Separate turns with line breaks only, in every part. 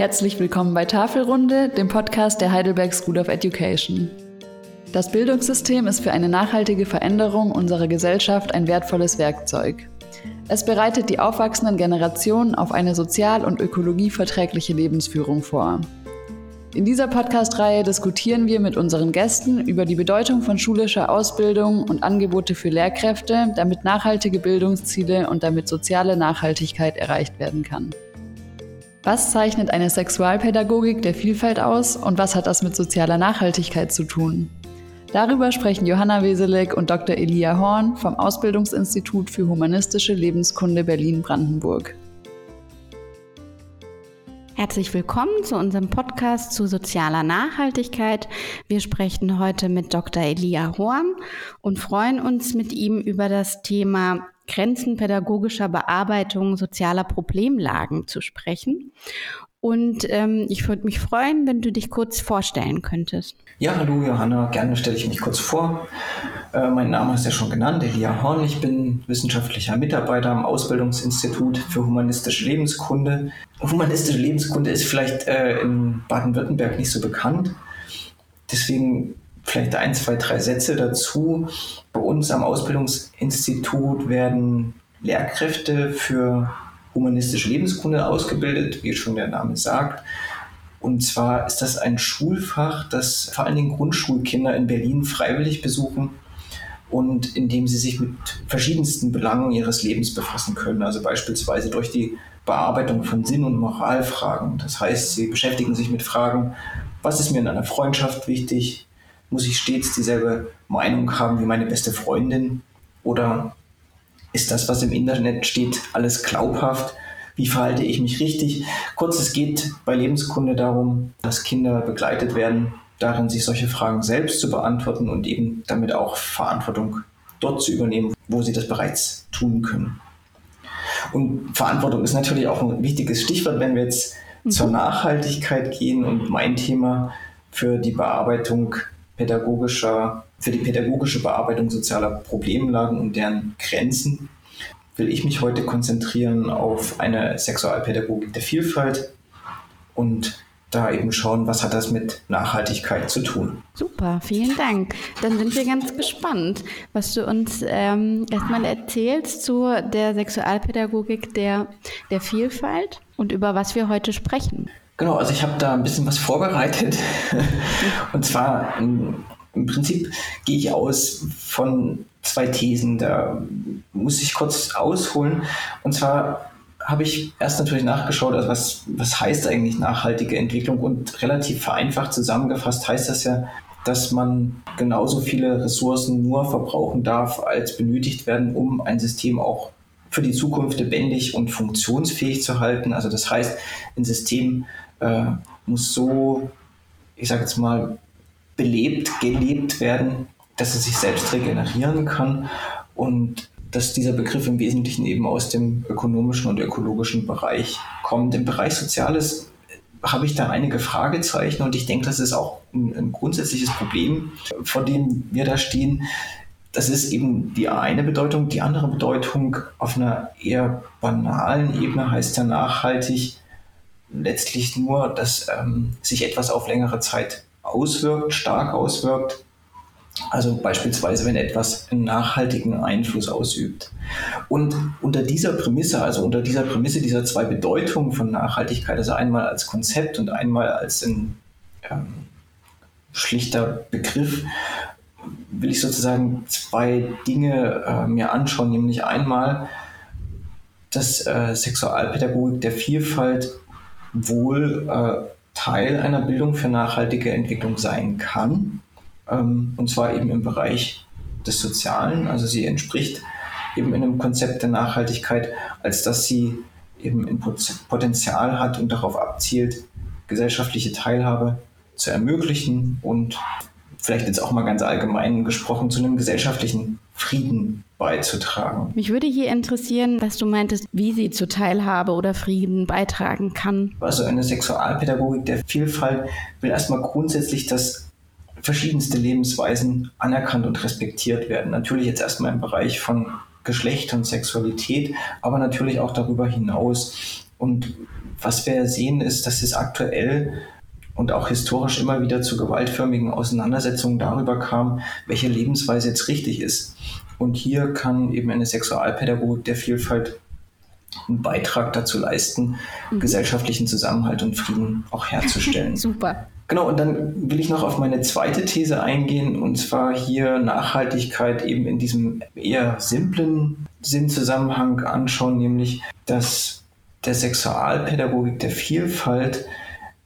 Herzlich willkommen bei Tafelrunde, dem Podcast der Heidelberg School of Education. Das Bildungssystem ist für eine nachhaltige Veränderung unserer Gesellschaft ein wertvolles Werkzeug. Es bereitet die aufwachsenden Generationen auf eine sozial- und ökologieverträgliche Lebensführung vor. In dieser Podcast-Reihe diskutieren wir mit unseren Gästen über die Bedeutung von schulischer Ausbildung und Angebote für Lehrkräfte, damit nachhaltige Bildungsziele und damit soziale Nachhaltigkeit erreicht werden kann. Was zeichnet eine Sexualpädagogik der Vielfalt aus und was hat das mit sozialer Nachhaltigkeit zu tun? Darüber sprechen Johanna Weselek und Dr. Elia Horn vom Ausbildungsinstitut für Humanistische Lebenskunde Berlin-Brandenburg.
Herzlich willkommen zu unserem Podcast zu sozialer Nachhaltigkeit. Wir sprechen heute mit Dr. Elia Horn und freuen uns mit ihm über das Thema Grenzen pädagogischer Bearbeitung sozialer Problemlagen zu sprechen. Und ähm, ich würde mich freuen, wenn du dich kurz vorstellen könntest.
Ja, hallo Johanna, gerne stelle ich mich kurz vor. Äh, mein Name ist ja schon genannt, Elia Horn. Ich bin wissenschaftlicher Mitarbeiter am Ausbildungsinstitut für humanistische Lebenskunde. Humanistische Lebenskunde ist vielleicht äh, in Baden-Württemberg nicht so bekannt. Deswegen vielleicht ein, zwei, drei Sätze dazu. Bei uns am Ausbildungsinstitut werden Lehrkräfte für humanistische Lebenskunde ausgebildet, wie schon der Name sagt. Und zwar ist das ein Schulfach, das vor allen Dingen Grundschulkinder in Berlin freiwillig besuchen und in dem sie sich mit verschiedensten Belangen ihres Lebens befassen können. Also beispielsweise durch die Bearbeitung von Sinn- und Moralfragen. Das heißt, sie beschäftigen sich mit Fragen, was ist mir in einer Freundschaft wichtig? Muss ich stets dieselbe Meinung haben wie meine beste Freundin? Oder ist das, was im Internet steht, alles glaubhaft? wie verhalte ich mich richtig. Kurz, es geht bei Lebenskunde darum, dass Kinder begleitet werden, darin sich solche Fragen selbst zu beantworten und eben damit auch Verantwortung dort zu übernehmen, wo sie das bereits tun können. Und Verantwortung ist natürlich auch ein wichtiges Stichwort, wenn wir jetzt mhm. zur Nachhaltigkeit gehen und mein Thema für die Bearbeitung pädagogischer, für die pädagogische Bearbeitung sozialer Problemlagen und deren Grenzen will ich mich heute konzentrieren auf eine Sexualpädagogik der Vielfalt und da eben schauen, was hat das mit Nachhaltigkeit zu tun.
Super, vielen Dank. Dann sind wir ganz gespannt, was du uns ähm, erstmal erzählst zu der Sexualpädagogik der, der Vielfalt und über was wir heute sprechen.
Genau, also ich habe da ein bisschen was vorbereitet. und zwar im, im Prinzip gehe ich aus von zwei Thesen. Da muss ich kurz ausholen. Und zwar habe ich erst natürlich nachgeschaut, also was, was heißt eigentlich nachhaltige Entwicklung und relativ vereinfacht zusammengefasst heißt das ja, dass man genauso viele Ressourcen nur verbrauchen darf, als benötigt werden, um ein System auch für die Zukunft lebendig und funktionsfähig zu halten. Also das heißt, ein System äh, muss so, ich sage jetzt mal, belebt, gelebt werden, dass es sich selbst regenerieren kann und dass dieser Begriff im Wesentlichen eben aus dem ökonomischen und ökologischen Bereich kommt. Im Bereich Soziales habe ich da einige Fragezeichen und ich denke, das ist auch ein, ein grundsätzliches Problem, vor dem wir da stehen. Das ist eben die eine Bedeutung. Die andere Bedeutung auf einer eher banalen Ebene heißt ja nachhaltig letztlich nur, dass ähm, sich etwas auf längere Zeit auswirkt, stark auswirkt also beispielsweise, wenn etwas einen nachhaltigen Einfluss ausübt. Und unter dieser Prämisse, also unter dieser Prämisse dieser zwei Bedeutungen von Nachhaltigkeit, also einmal als Konzept und einmal als ein ähm, schlichter Begriff, will ich sozusagen zwei Dinge äh, mir anschauen, nämlich einmal, dass äh, Sexualpädagogik der Vielfalt wohl äh, Teil einer Bildung für nachhaltige Entwicklung sein kann ähm, und zwar eben im Bereich des Sozialen. Also sie entspricht eben in einem Konzept der Nachhaltigkeit, als dass sie eben ein Potenzial hat und darauf abzielt, gesellschaftliche Teilhabe zu ermöglichen und vielleicht jetzt auch mal ganz allgemein gesprochen zu einem gesellschaftlichen Frieden beizutragen.
Mich würde hier interessieren, was du meintest, wie sie zur Teilhabe oder Frieden beitragen kann.
Also eine Sexualpädagogik der Vielfalt will erstmal grundsätzlich das verschiedenste Lebensweisen anerkannt und respektiert werden. Natürlich jetzt erstmal im Bereich von Geschlecht und Sexualität, aber natürlich auch darüber hinaus. Und was wir sehen, ist, dass es aktuell und auch historisch immer wieder zu gewaltförmigen Auseinandersetzungen darüber kam, welche Lebensweise jetzt richtig ist. Und hier kann eben eine Sexualpädagogik der Vielfalt einen Beitrag dazu leisten, mhm. gesellschaftlichen Zusammenhalt und Frieden auch herzustellen.
Super.
Genau, und dann will ich noch auf meine zweite These eingehen, und zwar hier Nachhaltigkeit eben in diesem eher simplen Sinnzusammenhang anschauen, nämlich dass der Sexualpädagogik der Vielfalt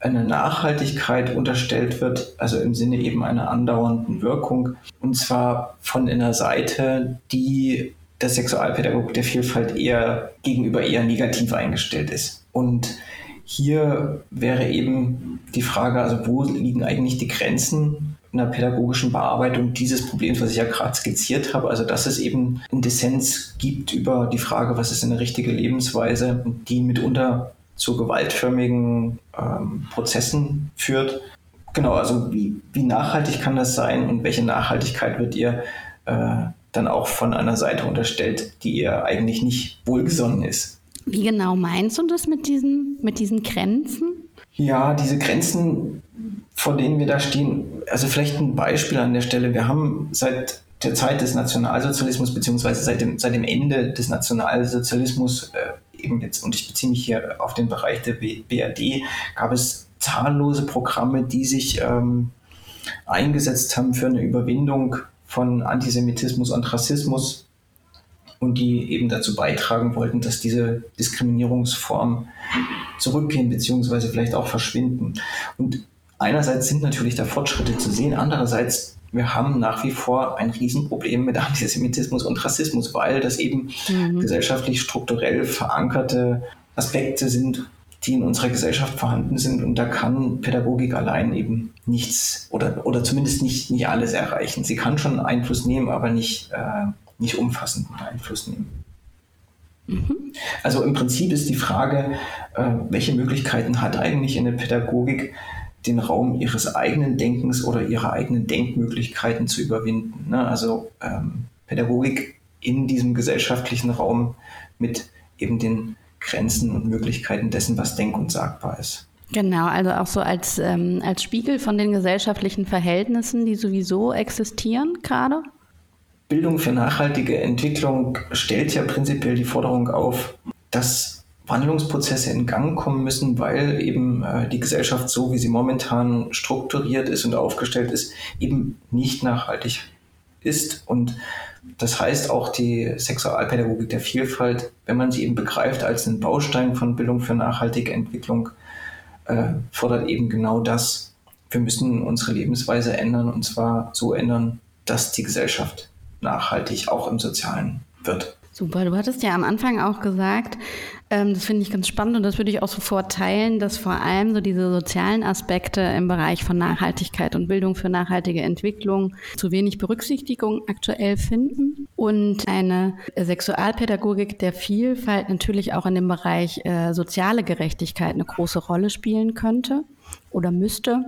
eine Nachhaltigkeit unterstellt wird, also im Sinne eben einer andauernden Wirkung, und zwar von einer Seite, die der Sexualpädagogik der Vielfalt eher gegenüber eher negativ eingestellt ist. Und hier wäre eben die Frage, also wo liegen eigentlich die Grenzen einer pädagogischen Bearbeitung dieses Problems, was ich ja gerade skizziert habe, also dass es eben einen Dissens gibt über die Frage, was ist eine richtige Lebensweise, die mitunter zu gewaltförmigen ähm, Prozessen führt. Genau, also wie, wie nachhaltig kann das sein und welche Nachhaltigkeit wird ihr äh, dann auch von einer Seite unterstellt, die ihr eigentlich nicht wohlgesonnen ist?
Wie genau meinst du das mit diesen, mit diesen Grenzen?
Ja, diese Grenzen, vor denen wir da stehen, also vielleicht ein Beispiel an der Stelle. Wir haben seit der Zeit des Nationalsozialismus, beziehungsweise seit dem, seit dem Ende des Nationalsozialismus, äh, eben jetzt, und ich beziehe mich hier auf den Bereich der BRD, gab es zahllose Programme, die sich ähm, eingesetzt haben für eine Überwindung von Antisemitismus und Rassismus und die eben dazu beitragen wollten, dass diese Diskriminierungsformen zurückgehen beziehungsweise vielleicht auch verschwinden. Und einerseits sind natürlich da Fortschritte zu sehen, andererseits wir haben nach wie vor ein Riesenproblem mit Antisemitismus und Rassismus, weil das eben mhm. gesellschaftlich strukturell verankerte Aspekte sind, die in unserer Gesellschaft vorhanden sind. Und da kann Pädagogik allein eben nichts oder, oder zumindest nicht, nicht alles erreichen. Sie kann schon Einfluss nehmen, aber nicht, äh, nicht umfassenden Einfluss nehmen. Mhm. Also im Prinzip ist die Frage, äh, welche Möglichkeiten hat eigentlich eine Pädagogik, den Raum ihres eigenen Denkens oder ihrer eigenen Denkmöglichkeiten zu überwinden. Ne? Also ähm, Pädagogik in diesem gesellschaftlichen Raum mit eben den Grenzen und Möglichkeiten dessen, was denk- und sagbar ist.
Genau, also auch so als, ähm, als Spiegel von den gesellschaftlichen Verhältnissen, die sowieso existieren gerade?
Bildung für nachhaltige Entwicklung stellt ja prinzipiell die Forderung auf, dass Wandlungsprozesse in Gang kommen müssen, weil eben äh, die Gesellschaft so, wie sie momentan strukturiert ist und aufgestellt ist, eben nicht nachhaltig ist. Und das heißt auch die Sexualpädagogik der Vielfalt, wenn man sie eben begreift als einen Baustein von Bildung für nachhaltige Entwicklung, äh, fordert eben genau das. Wir müssen unsere Lebensweise ändern und zwar so ändern, dass die Gesellschaft nachhaltig auch im Sozialen wird.
Super, du hattest ja am Anfang auch gesagt, ähm, das finde ich ganz spannend und das würde ich auch sofort teilen, dass vor allem so diese sozialen Aspekte im Bereich von Nachhaltigkeit und Bildung für nachhaltige Entwicklung zu wenig Berücksichtigung aktuell finden und eine Sexualpädagogik der Vielfalt natürlich auch in dem Bereich äh, soziale Gerechtigkeit eine große Rolle spielen könnte oder müsste,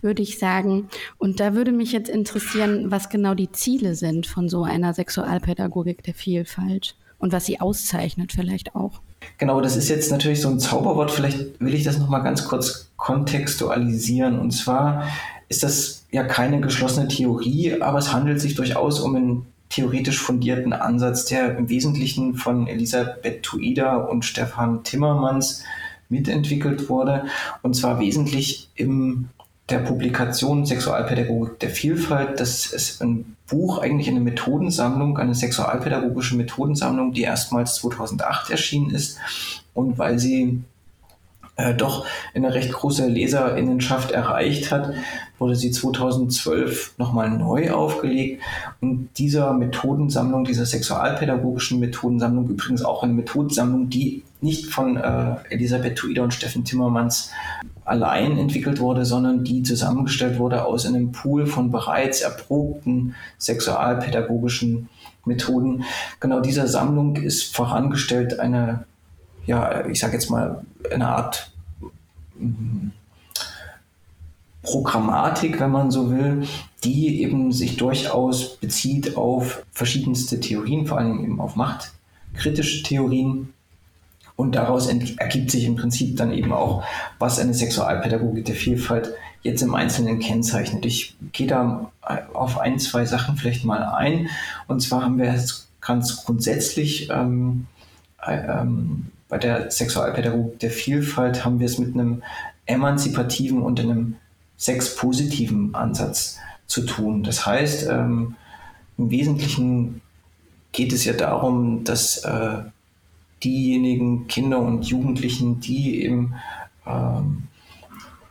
würde ich sagen. Und da würde mich jetzt interessieren, was genau die Ziele sind von so einer Sexualpädagogik der Vielfalt und was sie auszeichnet vielleicht auch.
Genau, das ist jetzt natürlich so ein Zauberwort. Vielleicht will ich das nochmal ganz kurz kontextualisieren. Und zwar ist das ja keine geschlossene Theorie, aber es handelt sich durchaus um einen theoretisch fundierten Ansatz, der im Wesentlichen von Elisabeth Tuida und Stefan Timmermans mitentwickelt wurde. Und zwar wesentlich in der Publikation Sexualpädagogik der Vielfalt. Das ist ein Buch, eigentlich eine Methodensammlung, eine sexualpädagogische Methodensammlung, die erstmals 2008 erschienen ist. Und weil sie äh, doch eine recht große Leserinnenschaft erreicht hat, wurde sie 2012 nochmal neu aufgelegt. Und dieser Methodensammlung, dieser sexualpädagogischen Methodensammlung, übrigens auch eine Methodensammlung, die nicht von äh, Elisabeth Tuida und Steffen Timmermans allein entwickelt wurde, sondern die zusammengestellt wurde aus einem Pool von bereits erprobten sexualpädagogischen Methoden. Genau dieser Sammlung ist vorangestellt eine, ja, ich sage jetzt mal, eine Art mm, Programmatik, wenn man so will, die eben sich durchaus bezieht auf verschiedenste Theorien, vor allem eben auf machtkritische Theorien Und daraus ergibt sich im Prinzip dann eben auch, was eine Sexualpädagogik der Vielfalt jetzt im Einzelnen kennzeichnet. Ich gehe da auf ein, zwei Sachen vielleicht mal ein. Und zwar haben wir jetzt ganz grundsätzlich ähm, ähm, bei der Sexualpädagogik der Vielfalt haben wir es mit einem emanzipativen und einem sexpositiven Ansatz zu tun. Das heißt, ähm, im Wesentlichen geht es ja darum, dass äh, diejenigen Kinder und Jugendlichen, die eben ähm,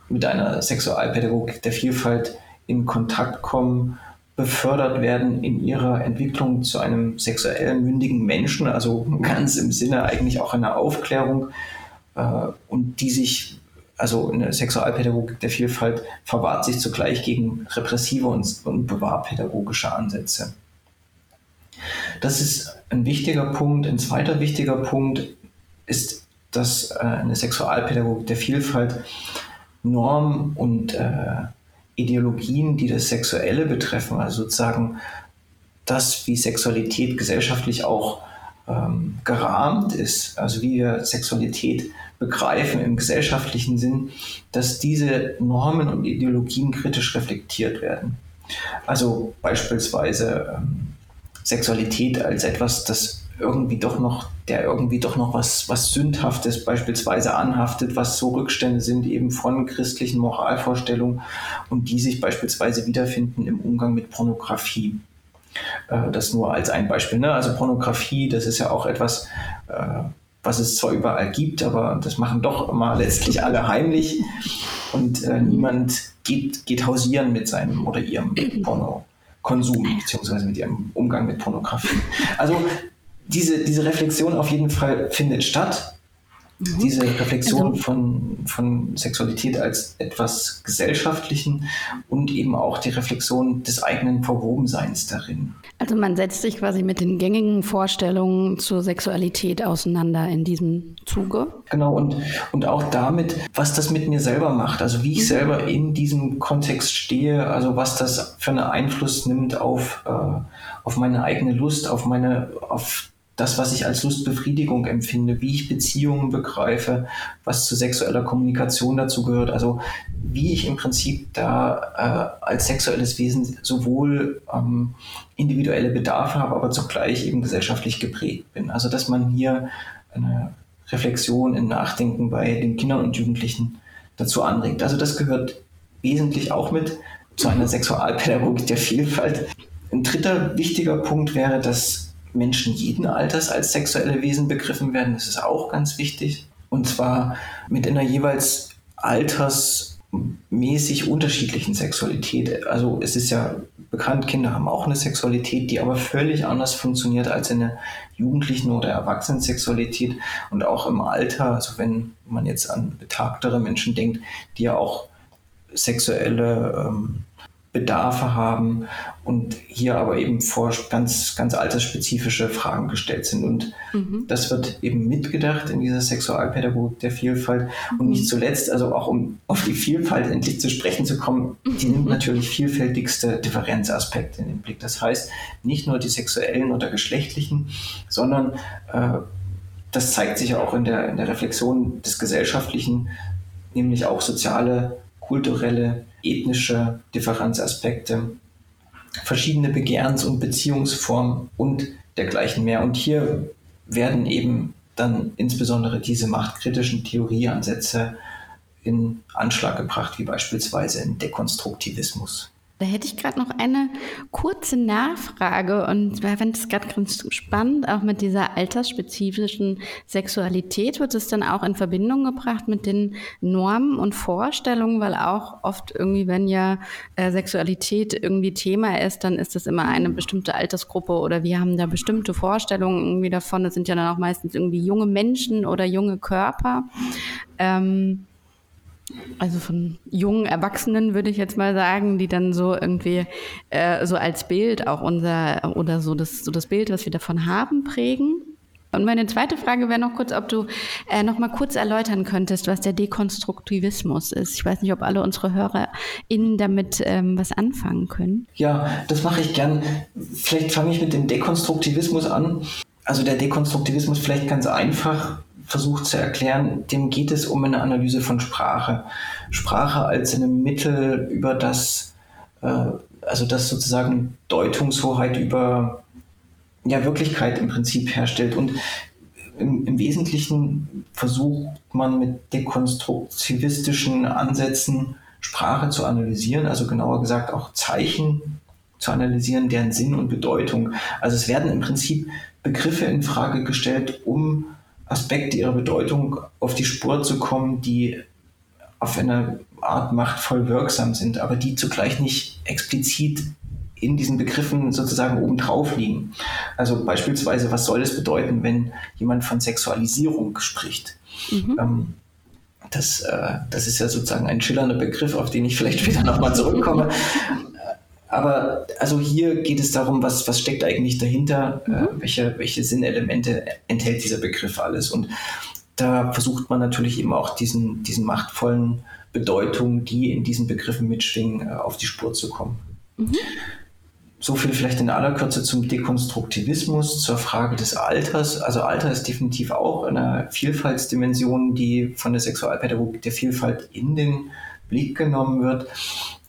mit einer Sexualpädagogik der Vielfalt in Kontakt kommen, befördert werden in ihrer Entwicklung zu einem sexuell mündigen Menschen, also ganz im Sinne eigentlich auch einer Aufklärung äh, und die sich, also eine Sexualpädagogik der Vielfalt verwahrt sich zugleich gegen repressive und, und bewahrpädagogische Ansätze. Das ist ein wichtiger Punkt. Ein zweiter wichtiger Punkt ist, dass äh, eine Sexualpädagogik der Vielfalt Normen und äh, Ideologien, die das Sexuelle betreffen, also sozusagen das, wie Sexualität gesellschaftlich auch ähm, gerahmt ist, also wie wir Sexualität begreifen im gesellschaftlichen Sinn, dass diese Normen und Ideologien kritisch reflektiert werden. Also beispielsweise ähm, Sexualität als etwas, das irgendwie doch noch, der irgendwie doch noch was, was Sündhaftes beispielsweise anhaftet, was so Rückstände sind eben von christlichen Moralvorstellungen und die sich beispielsweise wiederfinden im Umgang mit Pornografie. Äh, das nur als ein Beispiel. Ne? Also Pornografie, das ist ja auch etwas, äh, was es zwar überall gibt, aber das machen doch immer letztlich alle heimlich und äh, niemand geht, geht hausieren mit seinem oder ihrem Porno. Konsum beziehungsweise mit ihrem Umgang mit Pornografie. Also diese, diese Reflexion auf jeden Fall findet statt. Mhm. Diese Reflexion also, von, von Sexualität als etwas Gesellschaftlichen und eben auch die Reflexion des eigenen Verwobenseins darin.
Also man setzt sich quasi mit den gängigen Vorstellungen zur Sexualität auseinander in diesem Zuge.
Genau, und, und auch damit, was das mit mir selber macht, also wie ich mhm. selber in diesem Kontext stehe, also was das für einen Einfluss nimmt auf, äh, auf meine eigene Lust, auf meine, auf das, was ich als Lustbefriedigung empfinde, wie ich Beziehungen begreife, was zu sexueller Kommunikation dazu gehört, also wie ich im Prinzip da äh, als sexuelles Wesen sowohl ähm, individuelle Bedarfe habe, aber zugleich eben gesellschaftlich geprägt bin. Also dass man hier eine Reflexion, ein Nachdenken bei den Kindern und Jugendlichen dazu anregt. Also das gehört wesentlich auch mit zu einer Sexualpädagogik der Vielfalt. Ein dritter wichtiger Punkt wäre, dass Menschen jeden Alters als sexuelle Wesen begriffen werden. Das ist auch ganz wichtig. Und zwar mit einer jeweils altersmäßig unterschiedlichen Sexualität. Also es ist ja bekannt, Kinder haben auch eine Sexualität, die aber völlig anders funktioniert als eine Jugendlichen- oder Erwachsenensexualität. Und auch im Alter, also wenn man jetzt an betagtere Menschen denkt, die ja auch sexuelle ähm, Bedarfe haben und hier aber eben vor ganz, ganz altersspezifische Fragen gestellt sind. Und mhm. das wird eben mitgedacht in dieser Sexualpädagogik der Vielfalt. Mhm. Und nicht zuletzt, also auch um auf die Vielfalt endlich zu sprechen zu kommen, die nimmt mhm. natürlich vielfältigste Differenzaspekte in den Blick. Das heißt, nicht nur die sexuellen oder geschlechtlichen, sondern äh, das zeigt sich auch in der, in der Reflexion des Gesellschaftlichen, nämlich auch soziale, kulturelle, ethnische Differenzaspekte, verschiedene Begehrens- und Beziehungsformen und dergleichen mehr. Und hier werden eben dann insbesondere diese machtkritischen Theorieansätze in Anschlag gebracht, wie beispielsweise in Dekonstruktivismus.
Da hätte ich gerade noch eine kurze Nachfrage und ich fand es gerade ganz spannend, auch mit dieser altersspezifischen Sexualität wird es dann auch in Verbindung gebracht mit den Normen und Vorstellungen, weil auch oft irgendwie, wenn ja äh, Sexualität irgendwie Thema ist, dann ist das immer eine bestimmte Altersgruppe oder wir haben da bestimmte Vorstellungen irgendwie davon. Das sind ja dann auch meistens irgendwie junge Menschen oder junge Körper. Ähm, also von jungen Erwachsenen würde ich jetzt mal sagen, die dann so irgendwie äh, so als Bild auch unser oder so das, so das Bild, was wir davon haben, prägen. Und meine zweite Frage wäre noch kurz, ob du äh, noch mal kurz erläutern könntest, was der Dekonstruktivismus ist. Ich weiß nicht, ob alle unsere HörerInnen damit ähm, was anfangen können.
Ja, das mache ich gern. Vielleicht fange ich mit dem Dekonstruktivismus an. Also der Dekonstruktivismus vielleicht ganz einfach versucht zu erklären, dem geht es um eine Analyse von Sprache. Sprache als ein Mittel, über das, äh, also das sozusagen Deutungshoheit über ja, Wirklichkeit im Prinzip herstellt. Und im, im Wesentlichen versucht man mit dekonstruktivistischen Ansätzen Sprache zu analysieren, also genauer gesagt auch Zeichen zu analysieren, deren Sinn und Bedeutung. Also es werden im Prinzip Begriffe in Frage gestellt, um Aspekte ihrer Bedeutung auf die Spur zu kommen, die auf eine Art machtvoll wirksam sind, aber die zugleich nicht explizit in diesen Begriffen sozusagen obendrauf liegen. Also beispielsweise, was soll es bedeuten, wenn jemand von Sexualisierung spricht? Mhm. Ähm, das, äh, das ist ja sozusagen ein schillernder Begriff, auf den ich vielleicht später nochmal zurückkomme. Aber also hier geht es darum, was, was steckt eigentlich dahinter, mhm. äh, welche, welche Sinnelemente enthält dieser Begriff alles. Und da versucht man natürlich eben auch diesen, diesen machtvollen Bedeutungen, die in diesen Begriffen mitschwingen, äh, auf die Spur zu kommen. Mhm. So viel vielleicht in aller Kürze zum Dekonstruktivismus, zur Frage des Alters. Also Alter ist definitiv auch eine Vielfaltsdimension, die von der Sexualpädagogik der Vielfalt in den Blick genommen wird.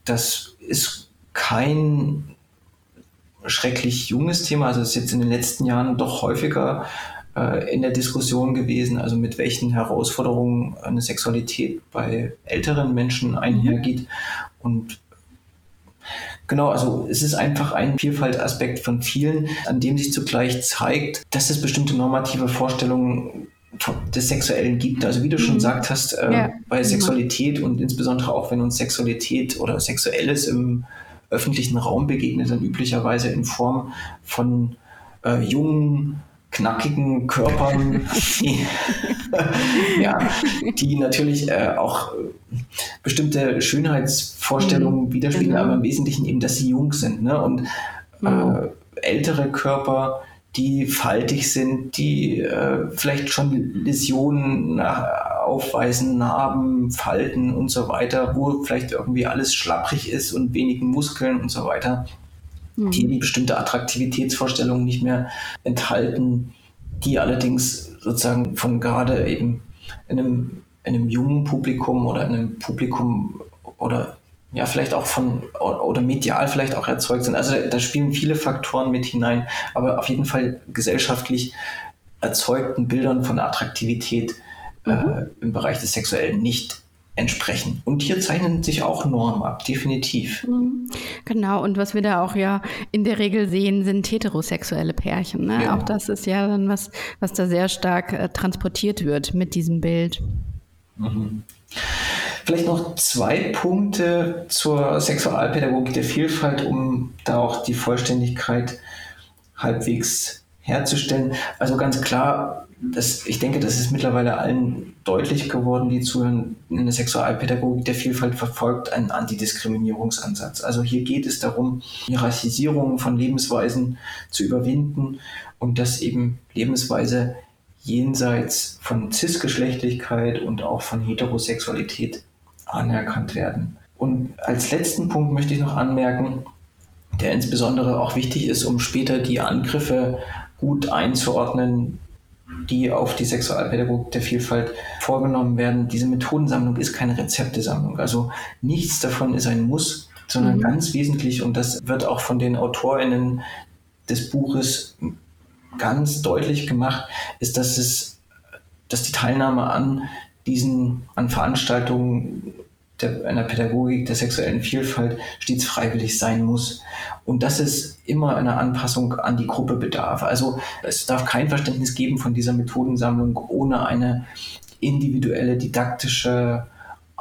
Das ist kein schrecklich junges Thema. Also es ist jetzt in den letzten Jahren doch häufiger äh, in der Diskussion gewesen, also mit welchen Herausforderungen eine Sexualität bei älteren Menschen einhergeht. Und Genau, also es ist einfach ein Vielfaltaspekt von vielen, an dem sich zugleich zeigt, dass es bestimmte normative Vorstellungen des Sexuellen gibt. Also wie du schon mhm. gesagt hast, äh, ja. bei Sexualität und insbesondere auch wenn uns Sexualität oder Sexuelles im öffentlichen Raum begegnet, dann üblicherweise in Form von äh, jungen, knackigen Körpern, die, ja, die natürlich äh, auch bestimmte Schönheitsvorstellungen mhm. widerspiegeln, genau. aber im Wesentlichen eben, dass sie jung sind. Ne? Und mhm. äh, ältere Körper, die faltig sind, die äh, vielleicht schon Läsionen aufweisen, Narben, Falten und so weiter, wo vielleicht irgendwie alles schlapprig ist und wenigen Muskeln und so weiter, mhm. die bestimmte Attraktivitätsvorstellungen nicht mehr enthalten, die allerdings sozusagen von gerade eben in einem, in einem jungen Publikum oder in einem Publikum oder ja, vielleicht auch von oder medial vielleicht auch erzeugt sind. Also da spielen viele Faktoren mit hinein, aber auf jeden Fall gesellschaftlich erzeugten Bildern von Attraktivität mhm. äh, im Bereich des Sexuellen nicht entsprechen. Und hier zeichnen sich auch Normen ab, definitiv.
Mhm. Genau, und was wir da auch ja in der Regel sehen, sind heterosexuelle Pärchen. Ne? Genau. Auch das ist ja dann was, was da sehr stark äh, transportiert wird mit diesem Bild.
Mhm. Vielleicht noch zwei Punkte zur Sexualpädagogik der Vielfalt, um da auch die Vollständigkeit halbwegs herzustellen. Also ganz klar, das, ich denke, das ist mittlerweile allen deutlich geworden, die zuhören, in der Sexualpädagogik der Vielfalt verfolgt einen Antidiskriminierungsansatz. Also hier geht es darum, Hierarchisierungen von Lebensweisen zu überwinden und dass eben Lebensweise jenseits von Cisgeschlechtlichkeit und auch von Heterosexualität anerkannt werden. Und als letzten Punkt möchte ich noch anmerken, der insbesondere auch wichtig ist, um später die Angriffe gut einzuordnen, die auf die Sexualpädagogik der Vielfalt vorgenommen werden. Diese Methodensammlung ist keine Rezeptesammlung. Also nichts davon ist ein Muss, sondern mhm. ganz wesentlich, und das wird auch von den AutorInnen des Buches ganz deutlich gemacht, ist, dass es, dass die Teilnahme an diesen, an Veranstaltungen der, einer Pädagogik der sexuellen Vielfalt stets freiwillig sein muss. Und dass es immer eine Anpassung an die Gruppe bedarf. Also es darf kein Verständnis geben von dieser Methodensammlung ohne eine individuelle didaktische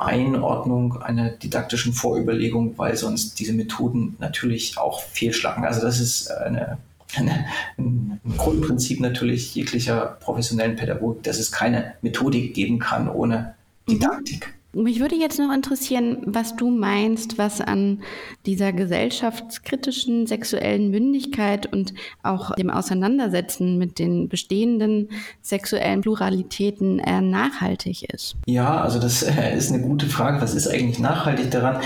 Einordnung einer didaktischen Vorüberlegung, weil sonst diese Methoden natürlich auch fehlschlagen. Also das ist eine, eine, ein Grundprinzip natürlich jeglicher professionellen Pädagogik, dass es keine Methodik geben kann ohne Didaktik.
Mich würde jetzt noch interessieren, was du meinst, was an dieser gesellschaftskritischen sexuellen Mündigkeit und auch dem Auseinandersetzen mit den bestehenden sexuellen Pluralitäten äh, nachhaltig ist.
Ja, also das äh, ist eine gute Frage. Was ist eigentlich nachhaltig daran?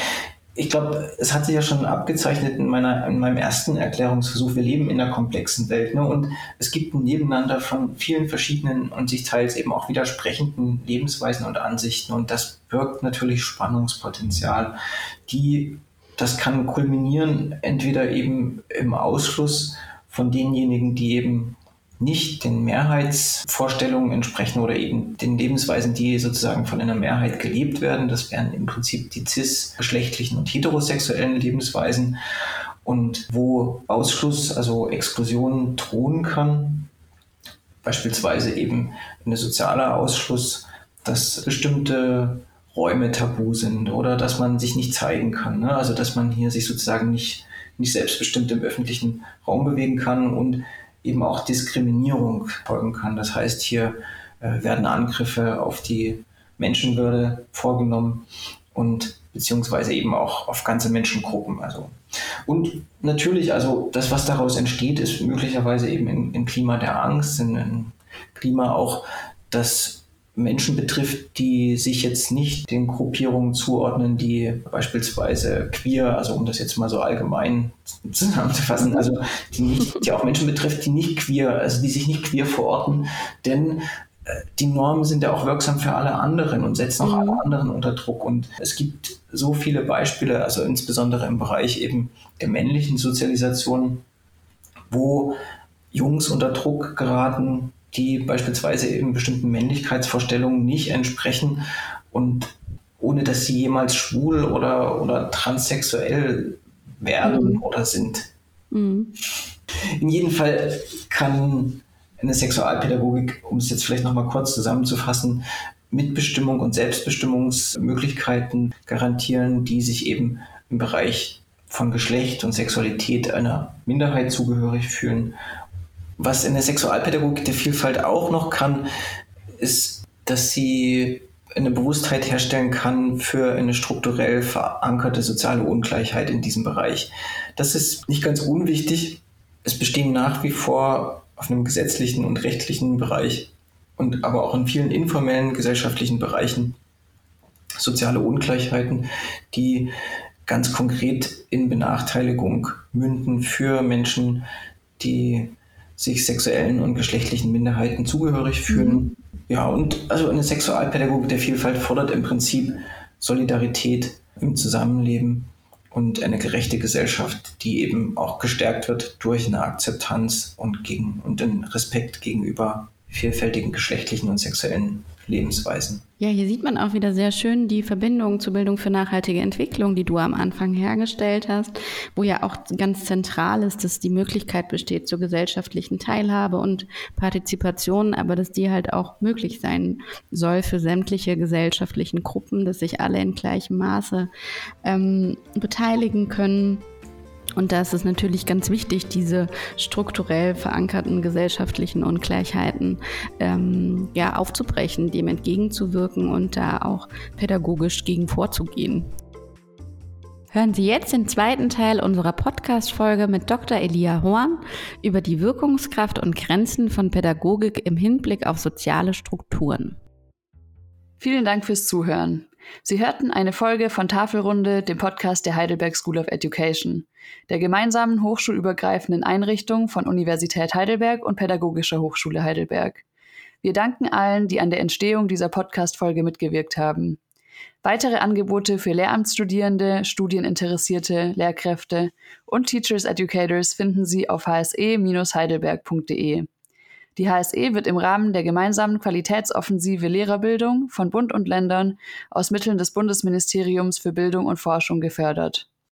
Ich glaube, es hat sich ja schon abgezeichnet in, meiner, in meinem ersten Erklärungsversuch. Wir leben in einer komplexen Welt ne? und es gibt ein Nebeneinander von vielen verschiedenen und sich teils eben auch widersprechenden Lebensweisen und Ansichten und das birgt natürlich Spannungspotenzial, die das kann kulminieren entweder eben im Ausschluss von denjenigen, die eben nicht den Mehrheitsvorstellungen entsprechen oder eben den Lebensweisen, die sozusagen von einer Mehrheit gelebt werden. Das wären im Prinzip die cis-geschlechtlichen und heterosexuellen Lebensweisen. Und wo Ausschluss, also Exklusion drohen kann, beispielsweise eben eine sozialer Ausschluss, dass bestimmte Räume tabu sind oder dass man sich nicht zeigen kann. Ne? Also dass man hier sich sozusagen nicht, nicht selbstbestimmt im öffentlichen Raum bewegen kann und eben auch Diskriminierung folgen kann. Das heißt, hier äh, werden Angriffe auf die Menschenwürde vorgenommen und beziehungsweise eben auch auf ganze Menschengruppen. Also und natürlich, also das, was daraus entsteht, ist möglicherweise eben ein, Klima der Angst, ein, Klima auch, das Menschen betrifft, die sich jetzt nicht den Gruppierungen zuordnen, die beispielsweise queer, also um das jetzt mal so allgemein zusammenzufassen, also die, nicht, die auch Menschen betrifft, die nicht queer, also die sich nicht queer verorten, denn äh, die Normen sind ja auch wirksam für alle anderen und setzen auch alle mhm. anderen unter Druck. Und es gibt so viele Beispiele, also insbesondere im Bereich eben der männlichen Sozialisation, wo Jungs unter Druck geraten, die beispielsweise eben bestimmten Männlichkeitsvorstellungen nicht entsprechen und ohne dass sie jemals schwul oder, oder transsexuell werden mhm. oder sind. Mhm. In jedem Fall kann eine Sexualpädagogik, um es jetzt vielleicht nochmal kurz zusammenzufassen, Mitbestimmung und Selbstbestimmungsmöglichkeiten garantieren, die sich eben im Bereich von Geschlecht und Sexualität einer Minderheit zugehörig fühlen was in der Sexualpädagogik der Vielfalt auch noch kann, ist, dass sie eine Bewusstheit herstellen kann für eine strukturell verankerte soziale Ungleichheit in diesem Bereich. Das ist nicht ganz unwichtig. Es bestehen nach wie vor auf einem gesetzlichen und rechtlichen Bereich und aber auch in vielen informellen gesellschaftlichen Bereichen soziale Ungleichheiten, die ganz konkret in Benachteiligung münden für Menschen, die sich sexuellen und geschlechtlichen Minderheiten zugehörig fühlen. Mhm. Ja, und also eine Sexualpädagogik der Vielfalt fordert im Prinzip Solidarität im Zusammenleben und eine gerechte Gesellschaft, die eben auch gestärkt wird durch eine Akzeptanz und, gegen, und den Respekt gegenüber vielfältigen geschlechtlichen und sexuellen Lebensweisen.
Ja, hier sieht man auch wieder sehr schön die Verbindung zur Bildung für nachhaltige Entwicklung, die du am Anfang hergestellt hast, wo ja auch ganz zentral ist, dass die Möglichkeit besteht zur gesellschaftlichen Teilhabe und Partizipation, aber dass die halt auch möglich sein soll für sämtliche gesellschaftlichen Gruppen, dass sich alle in gleichem Maße ähm, beteiligen können und da ist es natürlich ganz wichtig, diese strukturell verankerten gesellschaftlichen Ungleichheiten ähm, ja, aufzubrechen, dem entgegenzuwirken und da auch pädagogisch gegen vorzugehen. Hören Sie jetzt den zweiten Teil unserer Podcast-Folge mit Dr. Elia Horn über die Wirkungskraft und Grenzen von Pädagogik im Hinblick auf soziale Strukturen.
Vielen Dank fürs Zuhören. Sie hörten eine Folge von Tafelrunde, dem Podcast der Heidelberg School of Education, der gemeinsamen hochschulübergreifenden Einrichtung von Universität Heidelberg und Pädagogischer Hochschule Heidelberg. Wir danken allen, die an der Entstehung dieser Podcast-Folge mitgewirkt haben. Weitere Angebote für Lehramtsstudierende, Studieninteressierte, Lehrkräfte und Teachers Educators finden Sie auf hse-heidelberg.de. Die HSE wird im Rahmen der gemeinsamen Qualitätsoffensive Lehrerbildung von Bund und Ländern aus Mitteln des Bundesministeriums für Bildung und Forschung gefördert.